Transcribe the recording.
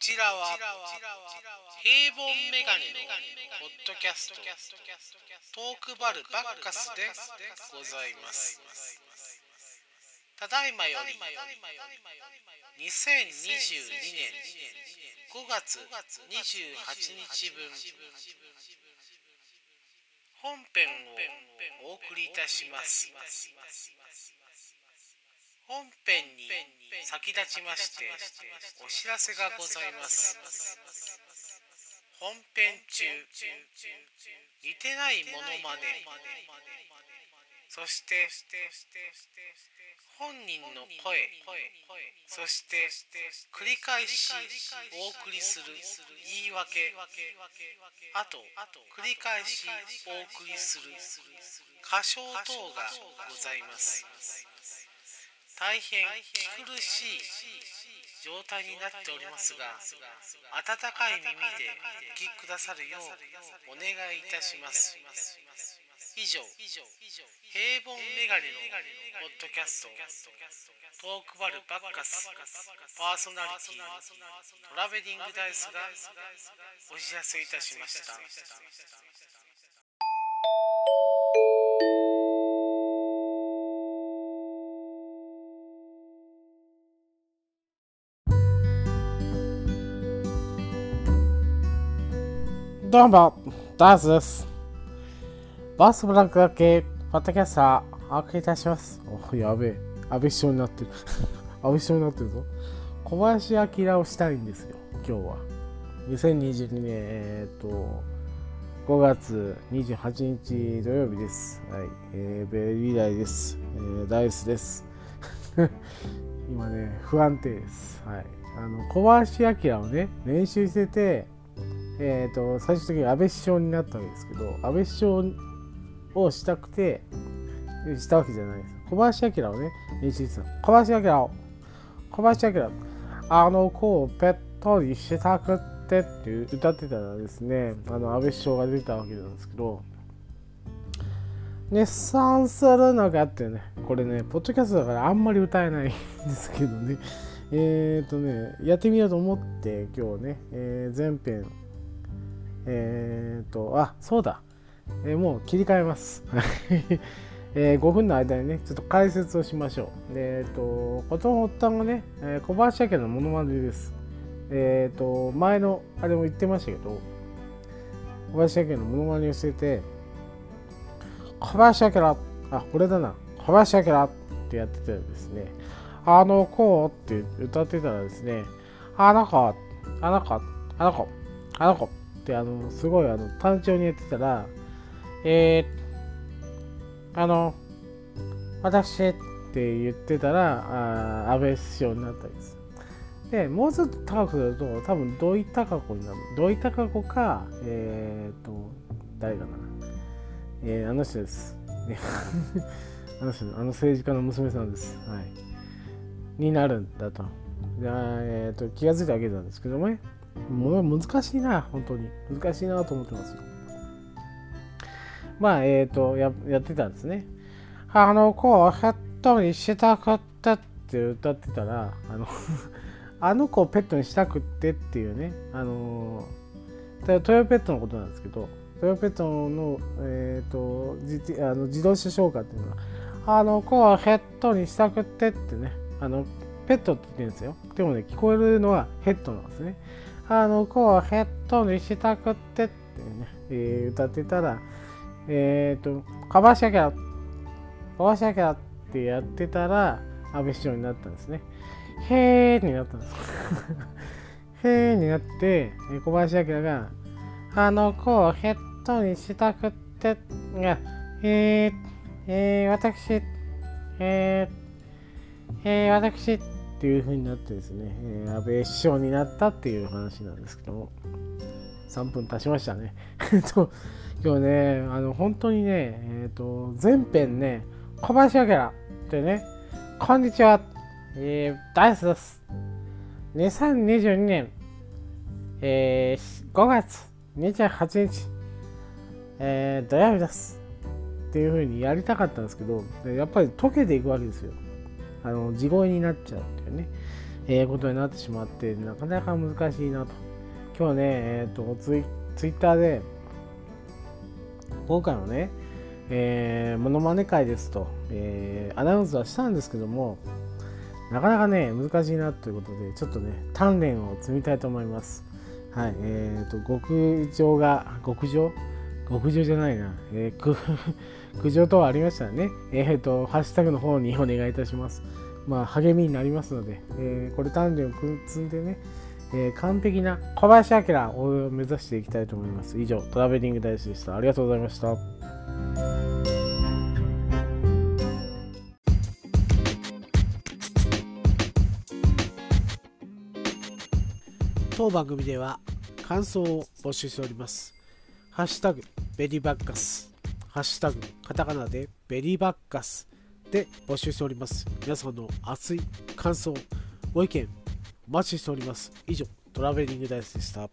ちらは平凡メガネのポッドキャストトークバルバッカスでございます。ただいまより2022年5月28日分本編をお送りいたします。本編に先立ちましてお知らせがございます。本編中似てないモノマネそして本人の声そして繰り返しお送りする言い訳あと繰り返しお送りする歌唱等がございます。大変苦しい状態になっておりますが温かい耳でお聞きくださるようお願いいたします。以上平凡メガネのポッドキャストトークバルバッカスパーソナリティトラベリングダイスがお知らせいたしました。どうも、ダースです。バースブラックだけ、ポッドキャスター、お送りいたします。お、やべえ。安倍首相になってる。安倍首相になってるぞ。小林明をしたいんですよ、今日は。2022年、えー、っと、5月28日土曜日です。はい。えー、ベリーダイです。えー、ダイスです。今ね、不安定です。はい。あの、小林明をね、練習してて、えー、と最終的に安倍首相になったわけですけど安倍首相をしたくてしたわけじゃないです。小林明をね練習した小林明を小林明あの子をペットにしたくってって歌ってたらですねあの安倍首相が出たわけなんですけど熱賛するのかってねこれねポッドキャストだからあんまり歌えないんですけどね。えっ、ー、とねやってみようと思って今日ね、えー、前編えっ、と、あ、そうだ。えー、もう切り替えます。えー、5分の間にね、ちょっと解説をしましょう。えっ、と、ことの発端がね、えー、小林明のモノマネです。えっ、と、前のあれも言ってましたけど、小林明のモノマネをしてて、小林明、あ、これだな、小林明ってやってたらですね、あの子って歌ってたらですね、あの子、あの子、あの子、あの子、あのすごいあの単調に言ってたらえー、あの私って言ってたらあ安倍首相になったんです。でもうちょっと高くなると多分土井孝子になる。土井孝子かえっ、と誰かな。えー、あの人です。あの人あの政治家の娘さんです。はい。になるんだと、えーと、と気が付いたわけなんですけどもね。もう難しいな、本当に。難しいなと思ってますよ。まあ、えっ、ー、とや、やってたんですね。あの子をヘッドにしたくってって歌ってたら、あの あの子をペットにしたくってっていうね、あのトヨペットのことなんですけど、トヨペットの,、えーと、自あの自動車消化っていうのは、あの子をヘッドにしたくってってね、あのペットって言ってるんですよ。でもね、聞こえるのはヘッドなんですね。あの子をヘッドにしたくってってね、えー、歌ってたら、えっ、ー、と、かばしゃきゃ、かばしゃきゃってやってたら、安倍首相になったんですね。へーになったんです。へーになって、小林明が、あの子をヘッドにしたくって、が、えー、えー、私、えー、えー、私、っていう風になってですね、えー、安倍首相になったっていう話なんですけども、3分経ちましたね。今日ね、あの本当にね、えっ、ー、と、前編ね、小林明ってね、こんにちは、えー、ダイスです。2022年、えー、5月28日、えー、土曜日です。っていう風にやりたかったんですけど、やっぱり溶けていくわけですよ。あの地声になっちゃうっていうね、えー、ことになってしまってなかなか難しいなと。今日はね、えーと、ツイツイッターで今回のね、えー、モノマネ会ですと、えー、アナウンスはしたんですけどもなかなかね難しいなということでちょっとね鍛錬を積みたいと思います。はいえーと極上が極上？極上じゃないな、えー、苦情等ありましたらね、えーと、ハッシュタグの方にお願いいたします。まあ、励みになりますので、えー、これ鍛錬を積んでね、えー、完璧な小林明を目指していきたいと思います。以上、トラベリングダイスでした。ありがとうございました。当番組では感想を募集しております。ハッシュタグベリーバッカスハッシュタグ、カタカナでベリーバッカスで募集しております。皆さんの熱い感想、ご意見、お待ちしております。以上、トラベリングダイスでした。